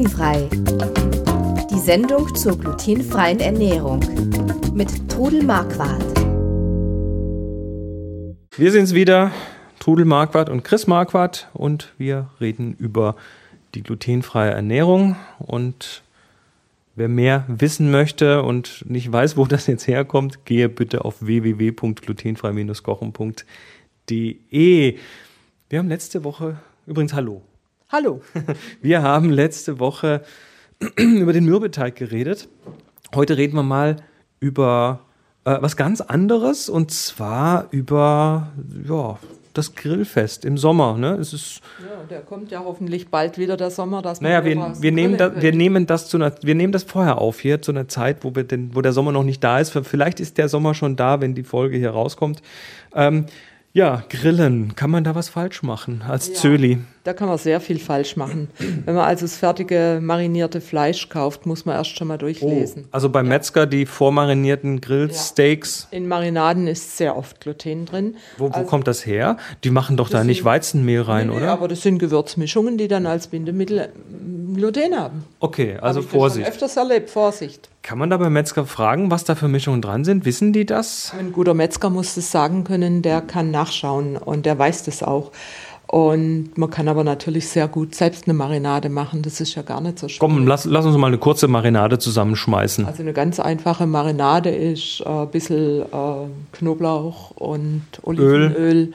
Glutenfrei. Die Sendung zur glutenfreien Ernährung mit Trudel Marquardt. Wir sind's wieder, Trudel Marquardt und Chris Marquardt und wir reden über die glutenfreie Ernährung und Wer mehr wissen möchte und nicht weiß, wo das jetzt herkommt, gehe bitte auf www.glutenfrei-kochen.de. Wir haben letzte Woche, übrigens Hallo. Hallo. Wir haben letzte Woche über den Mürbeteig geredet. Heute reden wir mal über äh, was ganz anderes und zwar über ja, das Grillfest im Sommer. Ne? Es ist ja, der kommt ja hoffentlich bald wieder der Sommer, dass naja, wir, wir nehmen da, wir nehmen das zu einer, wir nehmen das vorher auf hier zu einer Zeit, wo wir den, wo der Sommer noch nicht da ist. Vielleicht ist der Sommer schon da, wenn die Folge hier rauskommt. Ähm, ja, Grillen. Kann man da was falsch machen als ja, Zöli? Da kann man sehr viel falsch machen. Wenn man also das fertige marinierte Fleisch kauft, muss man erst schon mal durchlesen. Oh, also beim ja. Metzger die vormarinierten Grillsteaks. Ja. In Marinaden ist sehr oft Gluten drin. Wo, wo also, kommt das her? Die machen doch da nicht Weizenmehl rein, nee, oder? aber das sind Gewürzmischungen, die dann als Bindemittel Gluten haben. Okay, also Hab Vorsicht. Ich öfters erlebt, Vorsicht. Kann man da beim Metzger fragen, was da für Mischungen dran sind? Wissen die das? Ein guter Metzger muss das sagen können, der kann nachschauen und der weiß das auch. Und man kann aber natürlich sehr gut selbst eine Marinade machen. Das ist ja gar nicht so schwer. Komm, lass, lass uns mal eine kurze Marinade zusammenschmeißen. Also eine ganz einfache Marinade ist äh, ein bisschen äh, Knoblauch und Olivenöl. Öl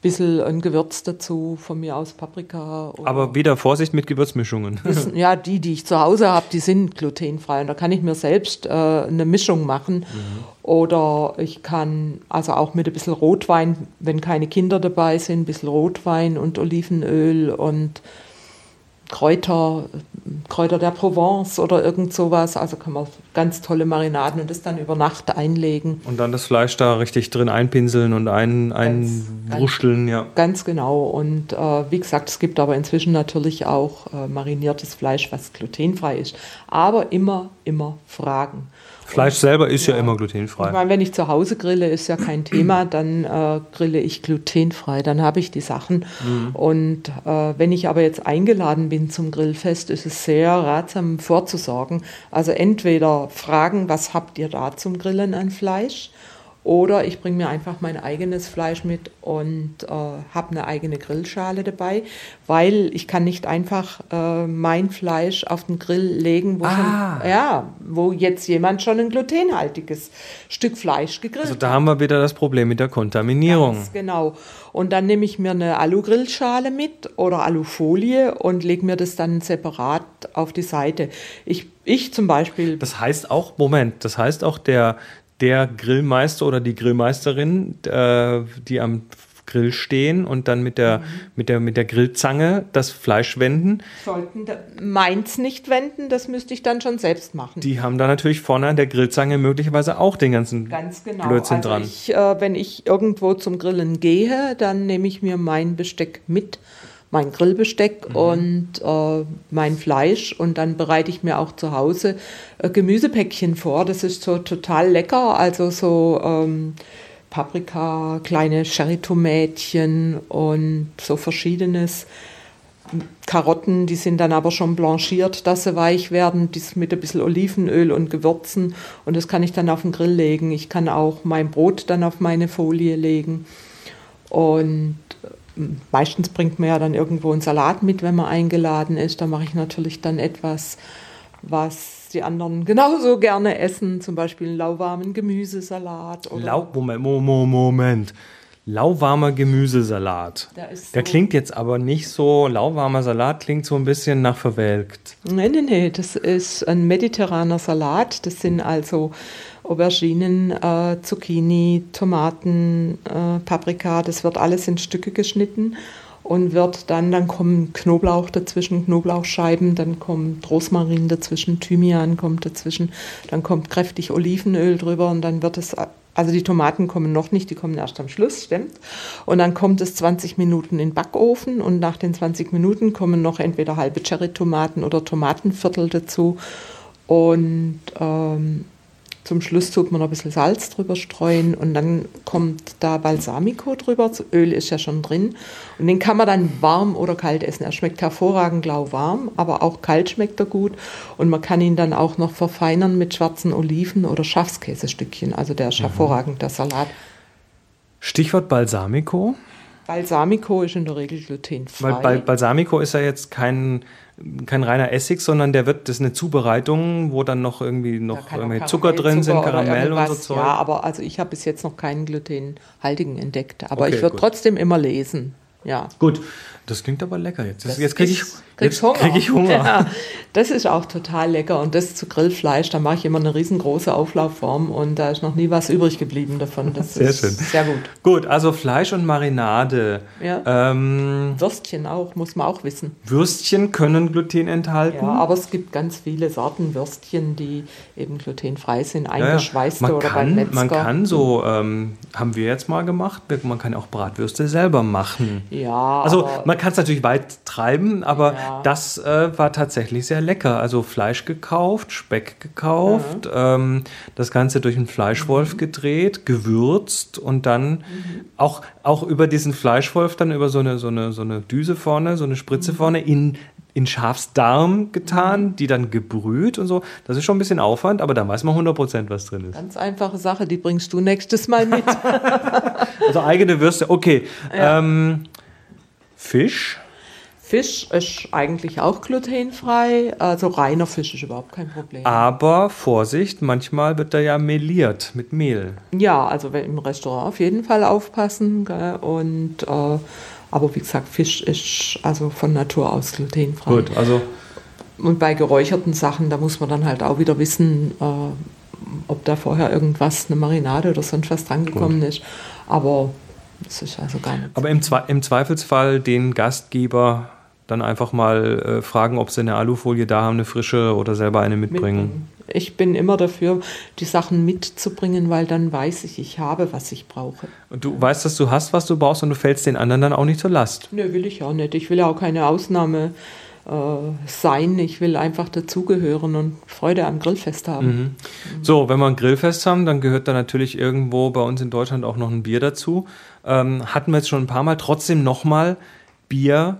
bisschen ein Gewürz dazu, von mir aus Paprika. Aber wieder Vorsicht mit Gewürzmischungen. Das, ja, die, die ich zu Hause habe, die sind glutenfrei. Und da kann ich mir selbst äh, eine Mischung machen. Mhm. Oder ich kann also auch mit ein bisschen Rotwein, wenn keine Kinder dabei sind, ein bisschen Rotwein und Olivenöl und Kräuter, Kräuter der Provence oder irgend sowas. Also kann man ganz tolle Marinaden und das dann über Nacht einlegen. Und dann das Fleisch da richtig drin einpinseln und ein, einwurschteln, ja. Ganz genau. Und äh, wie gesagt, es gibt aber inzwischen natürlich auch äh, mariniertes Fleisch, was glutenfrei ist. Aber immer, immer fragen. Fleisch selber ist ja, ja immer glutenfrei. Ich meine, wenn ich zu Hause grille, ist ja kein Thema, dann äh, grille ich glutenfrei, dann habe ich die Sachen. Mhm. Und äh, wenn ich aber jetzt eingeladen bin zum Grillfest, ist es sehr ratsam vorzusorgen. Also entweder fragen, was habt ihr da zum Grillen an Fleisch? Oder ich bringe mir einfach mein eigenes Fleisch mit und äh, habe eine eigene Grillschale dabei, weil ich kann nicht einfach äh, mein Fleisch auf den Grill legen, wo, ah. schon, ja, wo jetzt jemand schon ein glutenhaltiges Stück Fleisch gegrillt hat. Also da haben wir wieder das Problem mit der Kontaminierung. Ganz genau. Und dann nehme ich mir eine Alu-Grillschale mit oder Alufolie und lege mir das dann separat auf die Seite. Ich, ich zum Beispiel. Das heißt auch, Moment, das heißt auch der der Grillmeister oder die Grillmeisterin, äh, die am Grill stehen und dann mit der, mhm. mit der, mit der Grillzange das Fleisch wenden. Sollten meins nicht wenden, das müsste ich dann schon selbst machen. Die haben da natürlich vorne an der Grillzange möglicherweise auch den ganzen Ganz genau. Blödsinn also dran. Ich, äh, wenn ich irgendwo zum Grillen gehe, dann nehme ich mir mein Besteck mit mein Grillbesteck mhm. und äh, mein Fleisch und dann bereite ich mir auch zu Hause äh, Gemüsepäckchen vor. Das ist so total lecker, also so ähm, Paprika, kleine Cherrytomätchen und so verschiedenes. Karotten, die sind dann aber schon blanchiert, dass sie weich werden, dies mit ein bisschen Olivenöl und Gewürzen und das kann ich dann auf den Grill legen. Ich kann auch mein Brot dann auf meine Folie legen und meistens bringt man ja dann irgendwo einen Salat mit, wenn man eingeladen ist. Da mache ich natürlich dann etwas, was die anderen genauso gerne essen, zum Beispiel einen lauwarmen Gemüsesalat. Oder Lau Moment, Moment. Lauwarmer Gemüsesalat. Der, so Der klingt jetzt aber nicht so, lauwarmer Salat klingt so ein bisschen nach verwelkt. Nein, nein, nein, das ist ein mediterraner Salat. Das sind also Auberginen, äh, Zucchini, Tomaten, äh, Paprika, das wird alles in Stücke geschnitten und wird dann, dann kommen Knoblauch dazwischen, Knoblauchscheiben, dann kommt Rosmarin dazwischen, Thymian kommt dazwischen, dann kommt kräftig Olivenöl drüber und dann wird es, also die Tomaten kommen noch nicht, die kommen erst am Schluss, stimmt. Und dann kommt es 20 Minuten in den Backofen und nach den 20 Minuten kommen noch entweder halbe Cherry-Tomaten oder Tomatenviertel dazu und ähm, Zum Schluss tut man noch ein bisschen Salz drüber streuen und dann kommt da Balsamico drüber. Das Öl ist ja schon drin. Und den kann man dann warm oder kalt essen. Er schmeckt hervorragend lauwarm, aber auch kalt schmeckt er gut. Und man kann ihn dann auch noch verfeinern mit schwarzen Oliven oder Schafskäsestückchen. Also der ist Mhm. hervorragend, der Salat. Stichwort Balsamico. Balsamico ist in der Regel glutenfrei. Weil Bal Balsamico ist ja jetzt kein, kein reiner Essig, sondern der wird, das ist eine Zubereitung, wo dann noch irgendwie noch irgendwie Zucker drin sind, Karamellzucker oder Karamell und so. Zeug. Ja, aber also ich habe bis jetzt noch keinen glutenhaltigen entdeckt. Aber Okay, ich würde trotzdem immer lesen. Ja. Gut, das klingt aber lecker jetzt. Das jetzt kriege ich, jetzt krieg ich Hunger. Ja, das ist auch total lecker. Und das zu Grillfleisch, da mache ich immer eine riesengroße Auflaufform und da ist noch nie was übrig geblieben davon. Das Sehr ist schön. sehr gut. Gut, also Fleisch und Marinade. Ja. Ähm, Würstchen auch, muss man auch wissen. Würstchen können Gluten enthalten. Ja, aber es gibt ganz viele Sorten Würstchen, die eben glutenfrei sind, Ja, ja. eingeschweißte man, oder beim kann, Metzger. man kann so, ähm, haben wir jetzt mal gemacht, man kann auch Bratwürste selber machen. Ja, Also man kann es natürlich weit treiben, aber Ja. das äh, war tatsächlich sehr lecker. Also Fleisch gekauft, Speck gekauft, ähm, das Ganze durch einen Mhm. Fleischwolf gedreht, gewürzt und dann Mhm. auch, auch über diesen Fleischwolf dann über so eine, so eine, so eine Düse vorne, so eine Mhm. Spritze vorne in in Schafsdarm getan, die dann gebrüht und so. Das ist schon ein bisschen Aufwand, aber dann weiß man 100% was drin ist. ganz einfache Sache, die bringst du nächstes Mal mit. Also eigene Würste, okay. Ähm, Fisch, Fisch ist eigentlich auch glutenfrei, also reiner Fisch ist überhaupt kein Problem. aber Vorsicht, manchmal wird er ja meliert mit Mehl. Ja, also wenn im Restaurant auf jeden Fall aufpassen. Gell? Und äh, aber wie gesagt, Fisch ist also von Natur aus glutenfrei. Gut, also Und bei geräucherten Sachen, da muss man dann halt auch wieder wissen, äh, ob da vorher irgendwas, eine Marinade oder sonst was drangekommen ist. Aber das ist also gar nicht. aber im, Zwe im Zweifelsfall den Gastgeber dann einfach mal äh, fragen, ob sie eine Alufolie da haben, eine frische oder selber eine mitbringen. Ich bin immer dafür, die Sachen mitzubringen, weil dann weiß ich, ich habe, was ich brauche. Und du weißt, dass du hast, was du brauchst und du fällst den anderen dann auch nicht zur Last. Nö, will ich auch nicht. Ich will auch keine Ausnahme sein. Ich will einfach dazugehören und Freude am Grillfest haben. Mhm. So, wenn wir ein Grillfest haben, dann gehört da natürlich irgendwo bei uns in Deutschland auch noch ein Bier dazu. Ähm, hatten wir jetzt schon ein paar Mal. Trotzdem nochmal, Bier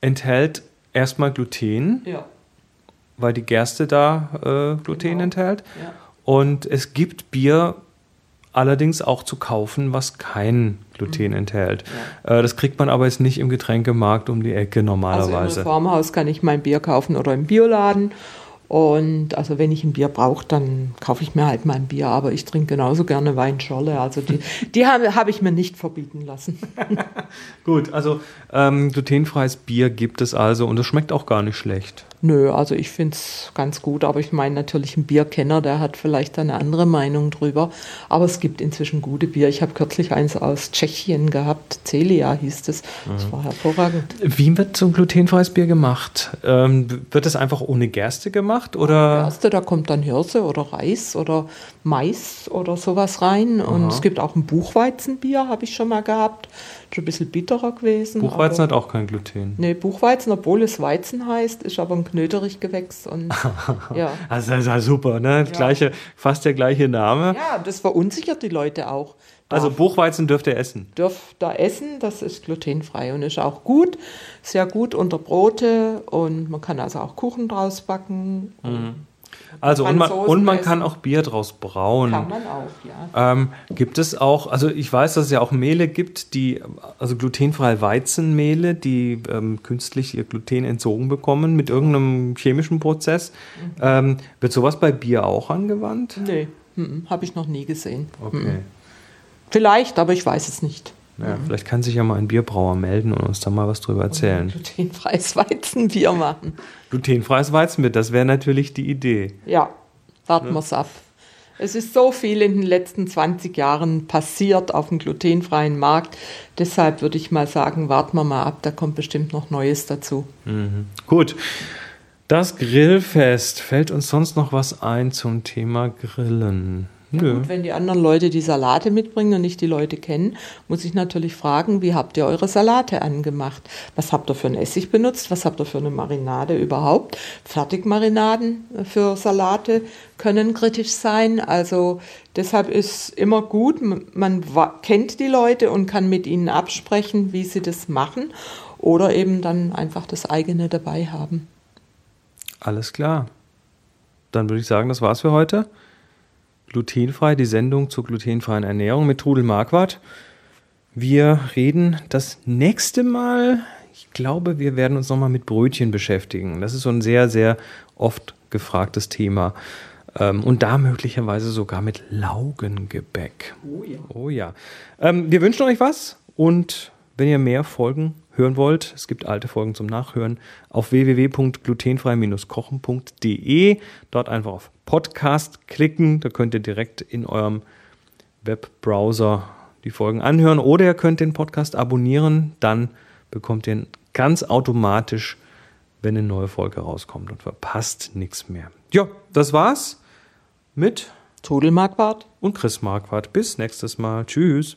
enthält erstmal Gluten, Ja, weil die Gerste da äh, Gluten Genau. enthält. ja. Und es gibt Bier allerdings auch zu kaufen, was kein Gluten enthält. Äh, das kriegt man aber jetzt nicht im Getränkemarkt um die Ecke Also im normalerweise. Reformhaus kann ich mein Bier kaufen oder im Bioladen. Und also wenn ich ein Bier brauche, dann kaufe ich mir halt mein Bier. Aber ich trinke genauso gerne Weinschorle. Also die, die habe hab ich mir nicht verbieten lassen. Gut, also ähm, glutenfreies Bier gibt es also und es schmeckt auch gar nicht schlecht. Nö, also ich finde es ganz gut, aber ich meine natürlich ein Bierkenner, der hat vielleicht eine andere Meinung drüber. Aber es gibt inzwischen gute Bier. Ich habe kürzlich eins aus Tschechien gehabt, Celia hieß es. Das war hervorragend. Wie wird so ein glutenfreies Bier gemacht? Ähm, wird es einfach ohne Gerste gemacht oder? Erste, da kommt dann Hirse oder Reis oder Mais oder sowas rein. Und es gibt auch ein Buchweizenbier, habe ich schon mal gehabt. Schon ein bisschen bitterer gewesen. Buchweizen aber, hat auch kein Gluten. Nee, Buchweizen, obwohl es Weizen heißt, ist aber ein Knöterich-Gewächs. Und ja. Also das ist ja super, ne? Gleiche, fast der gleiche Name. ja, das verunsichert die Leute auch. Also Darf- Buchweizen dürft ihr essen. dürft da essen, das ist glutenfrei und ist auch gut, sehr gut unter Brote und man kann also auch Kuchen draus backen. Also und man, und man kann auch Bier draus brauen. Kann man auch, ja. Ähm, gibt es auch, also ich weiß, dass es ja auch Mehle gibt, die, also glutenfreie Weizenmehle, die ähm, künstlich ihr Gluten entzogen bekommen mit irgendeinem chemischen Prozess. Mhm. Ähm, wird sowas bei Bier auch angewandt? Nee, habe ich noch nie gesehen. Okay. Vielleicht, aber ich weiß es nicht. Ja, vielleicht kann sich ja mal ein Bierbrauer melden und uns da mal was drüber erzählen. Glutenfreies Weizenbier machen. Glutenfreies Weizenbier, das wäre natürlich die Idee. Ja, warten wir's ab. Es ist so viel in den letzten 20 Jahren passiert auf dem glutenfreien Markt. Deshalb würde ich mal sagen, warten wir mal ab, da kommt bestimmt noch Neues dazu. Gut. Das Grillfest. Fällt uns sonst noch was ein zum Thema Grillen? Nö. Gut, wenn die anderen Leute die Salate mitbringen und nicht die Leute kennen, muss ich natürlich fragen, wie habt ihr eure Salate angemacht? Was habt ihr für einen Essig benutzt? Was habt ihr für eine Marinade überhaupt? Fertigmarinaden für Salate können kritisch sein. Also deshalb ist immer gut, man kennt die Leute und kann mit ihnen absprechen, wie sie das machen oder eben dann einfach das eigene dabei haben. Alles klar. Dann würde ich sagen, das war's für heute. Glutenfrei, die Sendung zur glutenfreien Ernährung mit Trudel Marquardt. Wir reden das nächste Mal, ich glaube, wir werden uns nochmal mit Brötchen beschäftigen. Das ist so ein sehr, sehr oft gefragtes Thema. Ähm, und da möglicherweise sogar mit Laugengebäck. Oh ja. Oh ja. Ähm, wir wünschen euch was und wenn ihr mehr Folgen hören wollt, es gibt alte Folgen zum Nachhören auf www.glutenfrei-kochen.de. Dort einfach auf Podcast klicken. Da könnt ihr direkt in eurem Webbrowser die Folgen anhören oder ihr könnt den Podcast abonnieren. Dann bekommt ihr ihn ganz automatisch, wenn eine neue Folge rauskommt und verpasst nichts mehr. Ja, das war's mit Trudel Marquardt und Chris Marquardt. Bis nächstes Mal. Tschüss.